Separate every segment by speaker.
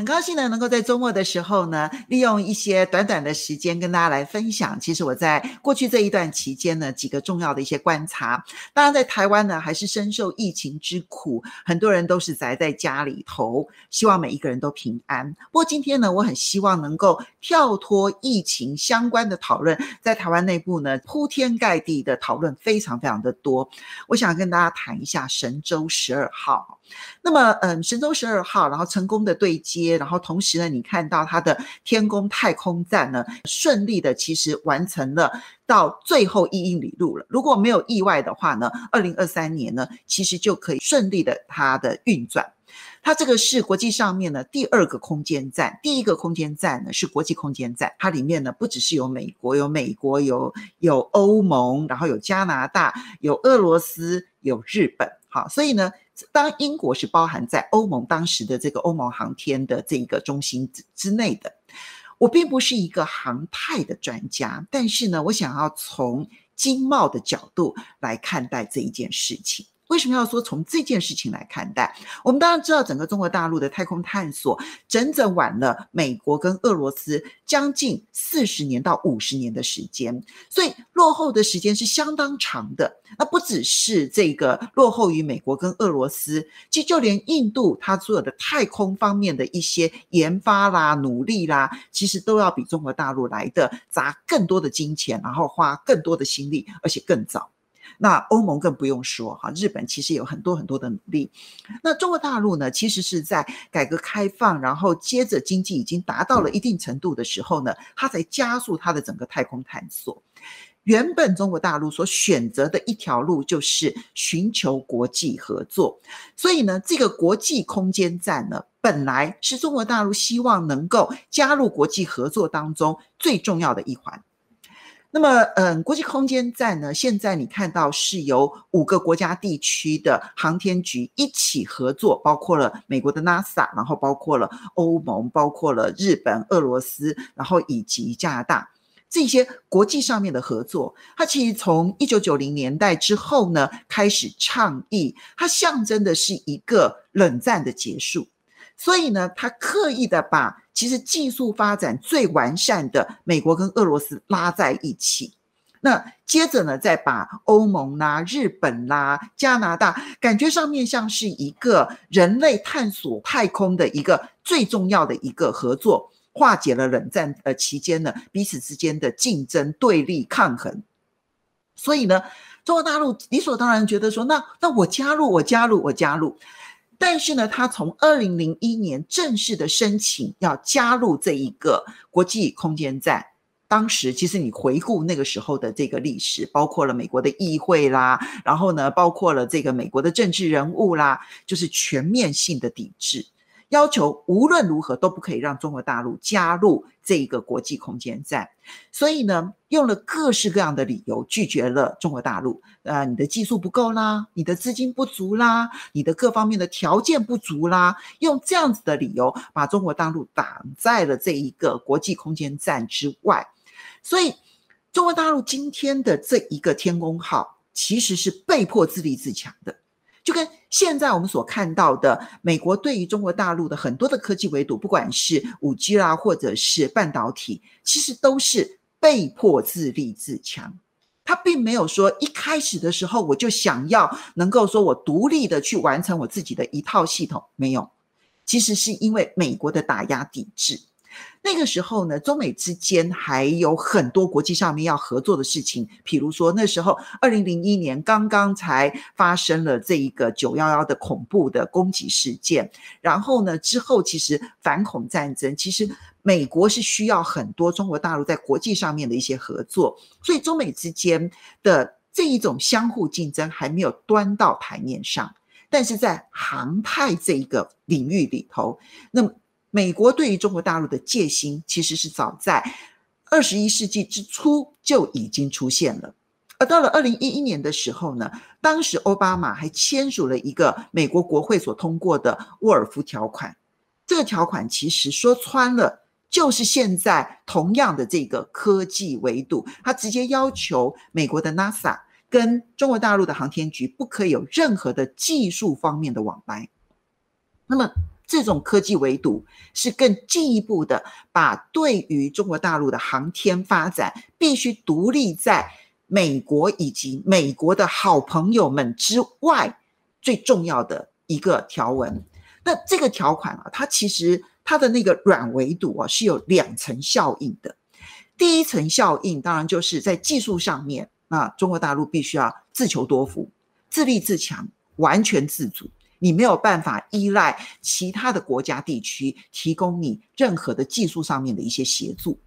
Speaker 1: 很高兴呢，能够在周末的时候呢，利用一些短短的时间跟大家来分享。其实我在过去这一段期间呢，几个重要的一些观察。当然，在台湾呢，还是深受疫情之苦，很多人都是宅在家里头，希望每一个人都平安。不过今天呢，我很希望能够跳脱疫情相关的讨论，在台湾内部呢，铺天盖地的讨论非常非常的多。我想跟大家谈一下神舟十二号。那么，嗯，神舟十二号，然后成功的对接，然后同时呢，你看到它的天宫太空站呢，顺利的其实完成了到最后一英里路了。如果没有意外的话呢，二零二三年呢，其实就可以顺利的它的运转。它这个是国际上面的第二个空间站，第一个空间站呢是国际空间站，它里面呢不只是有美国，有美国，有有欧盟，然后有加拿大，有俄罗斯，有日本。好，所以呢。当英国是包含在欧盟当时的这个欧盟航天的这一个中心之之内的，我并不是一个航太的专家，但是呢，我想要从经贸的角度来看待这一件事情。为什么要说从这件事情来看待？我们当然知道，整个中国大陆的太空探索整整晚了美国跟俄罗斯将近四十年到五十年的时间，所以落后的时间是相当长的。那不只是这个落后于美国跟俄罗斯，其实就连印度，它所有的太空方面的一些研发啦、努力啦，其实都要比中国大陆来的砸更多的金钱，然后花更多的心力，而且更早。那欧盟更不用说哈，日本其实有很多很多的努力。那中国大陆呢，其实是在改革开放，然后接着经济已经达到了一定程度的时候呢，它才加速它的整个太空探索。原本中国大陆所选择的一条路就是寻求国际合作，所以呢，这个国际空间站呢，本来是中国大陆希望能够加入国际合作当中最重要的一环。那么，嗯，国际空间站呢，现在你看到是由五个国家地区的航天局一起合作，包括了美国的 NASA，然后包括了欧盟，包括了日本、俄罗斯，然后以及加拿大这些国际上面的合作。它其实从一九九零年代之后呢，开始倡议，它象征的是一个冷战的结束。所以呢，他刻意的把其实技术发展最完善的美国跟俄罗斯拉在一起，那接着呢，再把欧盟啦、日本啦、加拿大，感觉上面像是一个人类探索太空的一个最重要的一个合作，化解了冷战呃期间呢彼此之间的竞争、对立、抗衡。所以呢，中国大陆理所当然觉得说，那那我加入，我加入，我加入。但是呢，他从二零零一年正式的申请要加入这一个国际空间站，当时其实你回顾那个时候的这个历史，包括了美国的议会啦，然后呢，包括了这个美国的政治人物啦，就是全面性的抵制。要求无论如何都不可以让中国大陆加入这一个国际空间站，所以呢，用了各式各样的理由拒绝了中国大陆。呃，你的技术不够啦，你的资金不足啦，你的各方面的条件不足啦，用这样子的理由把中国大陆挡在了这一个国际空间站之外。所以，中国大陆今天的这一个天宫号其实是被迫自立自强的。就跟现在我们所看到的，美国对于中国大陆的很多的科技围堵，不管是五 G 啦，或者是半导体，其实都是被迫自立自强。他并没有说一开始的时候我就想要能够说我独立的去完成我自己的一套系统，没有，其实是因为美国的打压抵制。那个时候呢，中美之间还有很多国际上面要合作的事情，譬如说那时候二零零一年刚刚才发生了这一个九幺幺的恐怖的攻击事件，然后呢之后其实反恐战争，其实美国是需要很多中国大陆在国际上面的一些合作，所以中美之间的这一种相互竞争还没有端到台面上，但是在航太这一个领域里头，那么。美国对于中国大陆的戒心，其实是早在二十一世纪之初就已经出现了。而到了二零一一年的时候呢，当时奥巴马还签署了一个美国国会所通过的沃尔夫条款。这个条款其实说穿了，就是现在同样的这个科技围堵，它直接要求美国的 NASA。跟中国大陆的航天局不可以有任何的技术方面的往来。那么，这种科技围堵是更进一步的，把对于中国大陆的航天发展必须独立在美国以及美国的好朋友们之外最重要的一个条文。那这个条款啊，它其实它的那个软围堵啊是有两层效应的。第一层效应当然就是在技术上面，那中国大陆必须要自求多福，自立自强，完全自主。你没有办法依赖其他的国家地区提供你任何的技术上面的一些协助。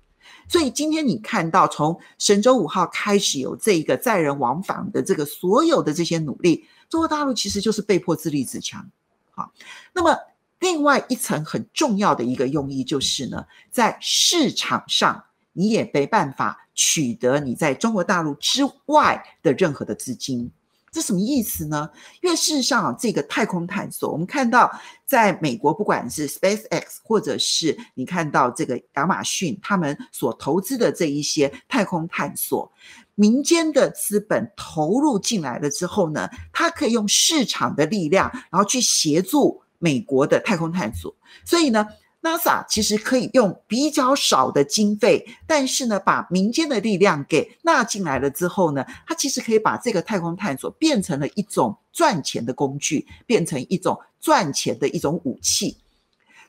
Speaker 1: 所以今天你看到从神舟五号开始有这一个载人往返的这个所有的这些努力，中国大陆其实就是被迫自立自强。好，那么另外一层很重要的一个用意就是呢，在市场上你也没办法取得你在中国大陆之外的任何的资金。这什么意思呢？因为事实上，这个太空探索，我们看到在美国，不管是 SpaceX，或者是你看到这个亚马逊，他们所投资的这一些太空探索，民间的资本投入进来了之后呢，它可以用市场的力量，然后去协助美国的太空探索，所以呢。NASA 其实可以用比较少的经费，但是呢，把民间的力量给纳进来了之后呢，它其实可以把这个太空探索变成了一种赚钱的工具，变成一种赚钱的一种武器。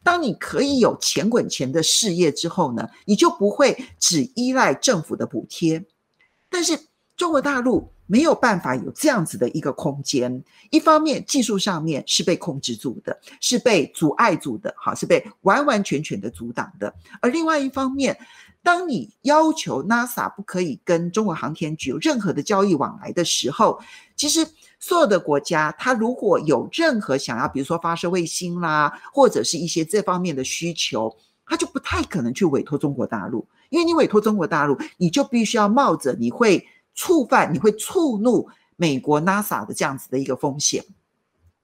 Speaker 1: 当你可以有钱滚钱的事业之后呢，你就不会只依赖政府的补贴。但是中国大陆。没有办法有这样子的一个空间，一方面技术上面是被控制住的，是被阻碍住的，好，是被完完全全的阻挡的。而另外一方面，当你要求 NASA 不可以跟中国航天局有任何的交易往来的时候，其实所有的国家，它如果有任何想要，比如说发射卫星啦，或者是一些这方面的需求，它就不太可能去委托中国大陆，因为你委托中国大陆，你就必须要冒着你会。触犯你会触怒美国 NASA 的这样子的一个风险，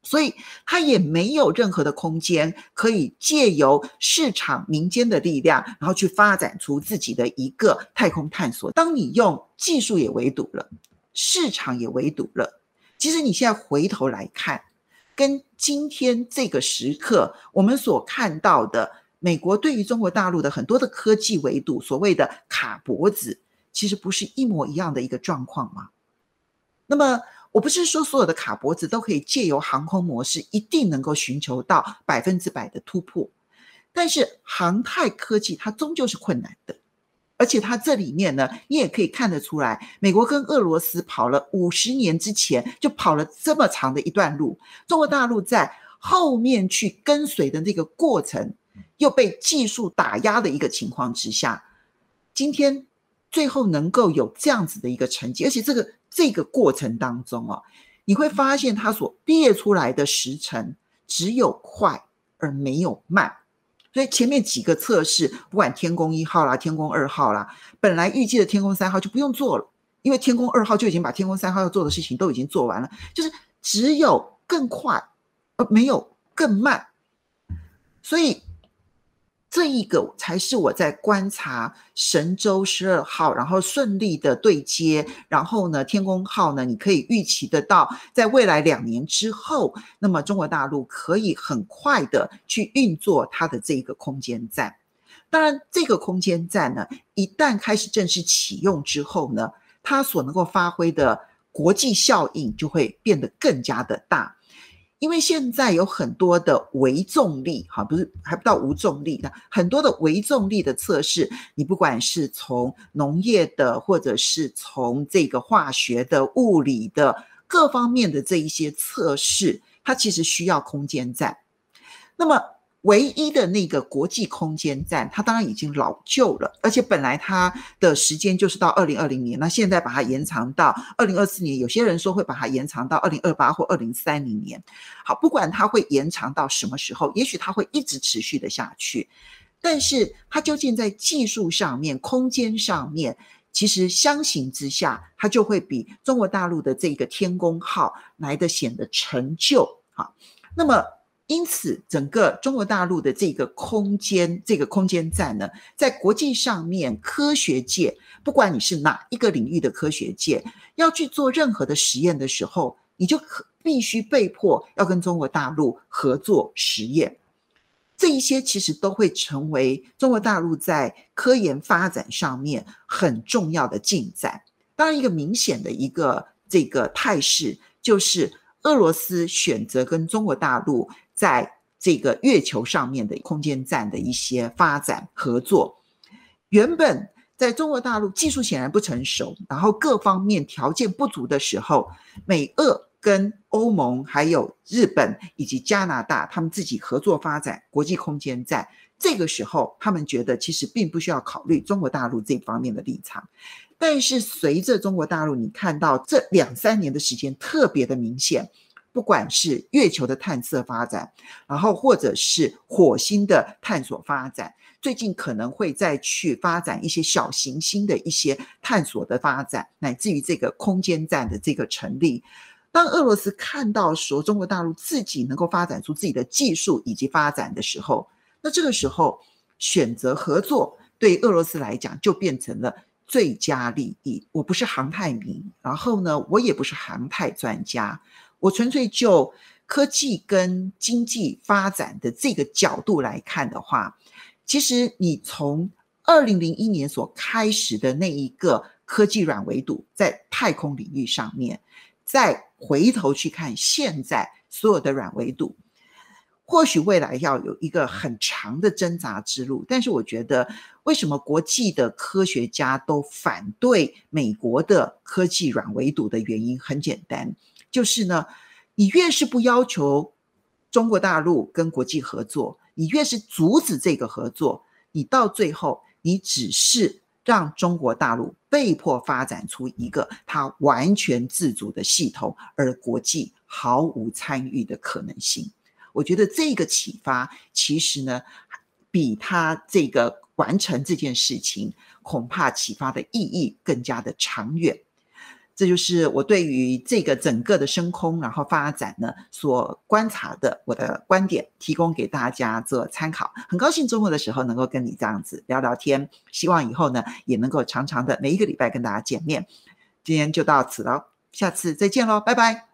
Speaker 1: 所以它也没有任何的空间可以借由市场民间的力量，然后去发展出自己的一个太空探索。当你用技术也围堵了，市场也围堵了，其实你现在回头来看，跟今天这个时刻我们所看到的美国对于中国大陆的很多的科技围堵，所谓的卡脖子。其实不是一模一样的一个状况吗？那么，我不是说所有的卡脖子都可以借由航空模式一定能够寻求到百分之百的突破，但是航太科技它终究是困难的，而且它这里面呢，你也可以看得出来，美国跟俄罗斯跑了五十年之前就跑了这么长的一段路，中国大陆在后面去跟随的那个过程，又被技术打压的一个情况之下，今天。最后能够有这样子的一个成绩，而且这个这个过程当中啊，你会发现它所列出来的时程只有快而没有慢，所以前面几个测试，不管天宫一号啦、天宫二号啦，本来预计的天宫三号就不用做了，因为天宫二号就已经把天宫三号要做的事情都已经做完了，就是只有更快而没有更慢，所以。这一个才是我在观察神舟十二号，然后顺利的对接，然后呢，天宫号呢，你可以预期得到，在未来两年之后，那么中国大陆可以很快的去运作它的这一个空间站。当然，这个空间站呢，一旦开始正式启用之后呢，它所能够发挥的国际效应就会变得更加的大。因为现在有很多的微重力，哈，不是还不到无重力的，很多的微重力的测试，你不管是从农业的，或者是从这个化学的、物理的各方面的这一些测试，它其实需要空间站。那么。唯一的那个国际空间站，它当然已经老旧了，而且本来它的时间就是到二零二零年，那现在把它延长到二零二四年，有些人说会把它延长到二零二八或二零三零年。好，不管它会延长到什么时候，也许它会一直持续的下去，但是它究竟在技术上面、空间上面，其实相形之下，它就会比中国大陆的这个天宫号来得显得陈旧。好，那么。因此，整个中国大陆的这个空间，这个空间站呢，在国际上面，科学界不管你是哪一个领域的科学界，要去做任何的实验的时候，你就必须被迫要跟中国大陆合作实验。这一些其实都会成为中国大陆在科研发展上面很重要的进展。当然，一个明显的一个这个态势就是。俄罗斯选择跟中国大陆在这个月球上面的空间站的一些发展合作，原本在中国大陆技术显然不成熟，然后各方面条件不足的时候，美俄跟欧盟还有日本以及加拿大他们自己合作发展国际空间站，这个时候他们觉得其实并不需要考虑中国大陆这方面的立场。但是随着中国大陆，你看到这两三年的时间特别的明显，不管是月球的探测发展，然后或者是火星的探索发展，最近可能会再去发展一些小行星的一些探索的发展，乃至于这个空间站的这个成立。当俄罗斯看到说中国大陆自己能够发展出自己的技术以及发展的时候，那这个时候选择合作，对俄罗斯来讲就变成了。最佳利益，我不是航太迷，然后呢，我也不是航太专家，我纯粹就科技跟经济发展的这个角度来看的话，其实你从二零零一年所开始的那一个科技软维度在太空领域上面，再回头去看现在所有的软维度。或许未来要有一个很长的挣扎之路，但是我觉得，为什么国际的科学家都反对美国的科技软围堵的原因很简单，就是呢，你越是不要求中国大陆跟国际合作，你越是阻止这个合作，你到最后，你只是让中国大陆被迫发展出一个它完全自主的系统，而国际毫无参与的可能性。我觉得这个启发其实呢，比他这个完成这件事情恐怕启发的意义更加的长远。这就是我对于这个整个的升空然后发展呢所观察的我的观点，提供给大家做参考。很高兴周末的时候能够跟你这样子聊聊天，希望以后呢也能够常常的每一个礼拜跟大家见面。今天就到此了，下次再见喽，拜拜。